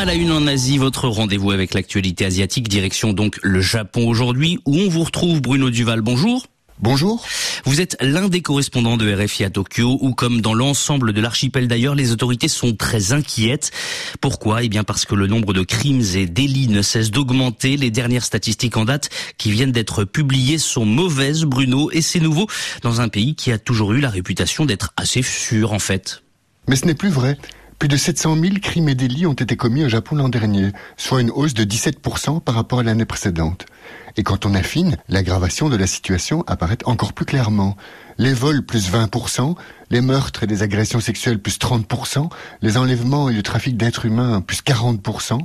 À la une en Asie, votre rendez-vous avec l'actualité asiatique, direction donc le Japon aujourd'hui, où on vous retrouve Bruno Duval. Bonjour. Bonjour. Vous êtes l'un des correspondants de RFI à Tokyo, où comme dans l'ensemble de l'archipel d'ailleurs, les autorités sont très inquiètes. Pourquoi? Eh bien parce que le nombre de crimes et délits ne cesse d'augmenter. Les dernières statistiques en date qui viennent d'être publiées sont mauvaises, Bruno, et c'est nouveau dans un pays qui a toujours eu la réputation d'être assez sûr en fait. Mais ce n'est plus vrai. Plus de 700 000 crimes et délits ont été commis au Japon l'an dernier, soit une hausse de 17% par rapport à l'année précédente. Et quand on affine, l'aggravation de la situation apparaît encore plus clairement. Les vols plus 20%, les meurtres et les agressions sexuelles plus 30%, les enlèvements et le trafic d'êtres humains plus 40%.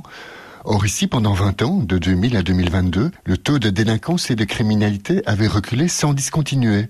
Or ici, pendant 20 ans, de 2000 à 2022, le taux de délinquance et de criminalité avait reculé sans discontinuer.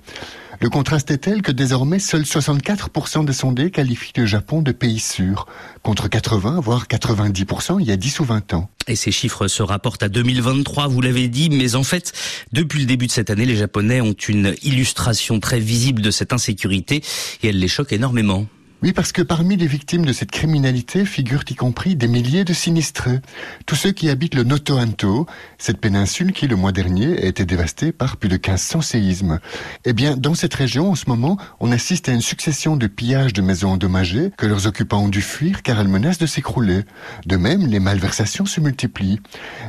Le contraste est tel que désormais seuls 64% des sondés qualifient le Japon de pays sûr, contre 80 voire 90% il y a 10 ou 20 ans. Et ces chiffres se rapportent à 2023, vous l'avez dit, mais en fait, depuis le début de cette année, les Japonais ont une illustration très visible de cette insécurité et elle les choque énormément. Oui, parce que parmi les victimes de cette criminalité figurent y compris des milliers de sinistrés. Tous ceux qui habitent le Noto-Anto, cette péninsule qui, le mois dernier, a été dévastée par plus de 1500 séismes. Eh bien, dans cette région, en ce moment, on assiste à une succession de pillages de maisons endommagées que leurs occupants ont dû fuir car elles menacent de s'écrouler. De même, les malversations se multiplient.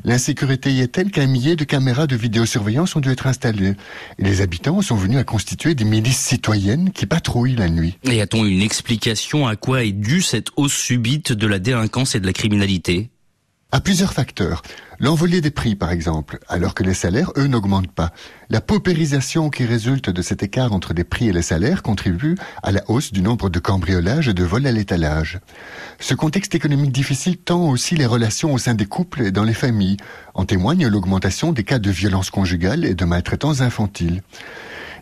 L'insécurité y est telle qu'un millier de caméras de vidéosurveillance ont dû être installées. Les habitants sont venus à constituer des milices citoyennes qui patrouillent la nuit. Et a-t-on une explication à quoi est due cette hausse subite de la délinquance et de la criminalité à plusieurs facteurs. L'envolée des prix, par exemple, alors que les salaires, eux, n'augmentent pas. La paupérisation qui résulte de cet écart entre les prix et les salaires contribue à la hausse du nombre de cambriolages et de vols à l'étalage. Ce contexte économique difficile tend aussi les relations au sein des couples et dans les familles. En témoigne l'augmentation des cas de violence conjugale et de maltraitance infantile.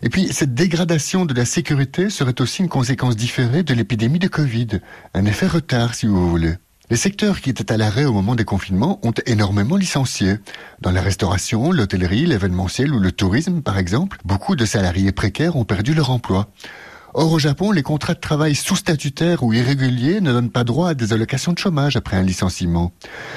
Et puis, cette dégradation de la sécurité serait aussi une conséquence différée de l'épidémie de Covid. Un effet retard, si vous voulez. Les secteurs qui étaient à l'arrêt au moment des confinements ont énormément licencié. Dans la restauration, l'hôtellerie, l'événementiel ou le tourisme, par exemple, beaucoup de salariés précaires ont perdu leur emploi. Or, au Japon, les contrats de travail sous-statutaires ou irréguliers ne donnent pas droit à des allocations de chômage après un licenciement.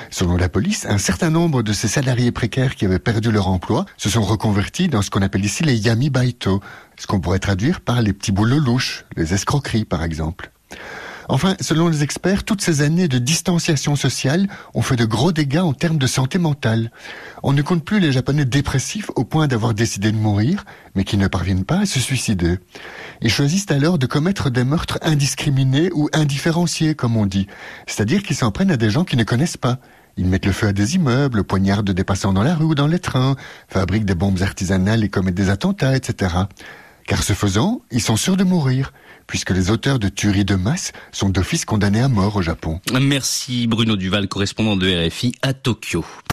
Selon la police, un certain nombre de ces salariés précaires qui avaient perdu leur emploi se sont reconvertis dans ce qu'on appelle ici les yami baito, ce qu'on pourrait traduire par les petits boulots louches, les escroqueries par exemple. Enfin, selon les experts, toutes ces années de distanciation sociale ont fait de gros dégâts en termes de santé mentale. On ne compte plus les Japonais dépressifs au point d'avoir décidé de mourir, mais qui ne parviennent pas à se suicider. Ils choisissent alors de commettre des meurtres indiscriminés ou indifférenciés, comme on dit. C'est-à-dire qu'ils s'en prennent à des gens qu'ils ne connaissent pas. Ils mettent le feu à des immeubles, poignardent des passants dans la rue ou dans les trains, fabriquent des bombes artisanales et commettent des attentats, etc. Car ce faisant, ils sont sûrs de mourir puisque les auteurs de tueries de masse sont d'office condamnés à mort au Japon. Merci Bruno Duval, correspondant de RFI à Tokyo.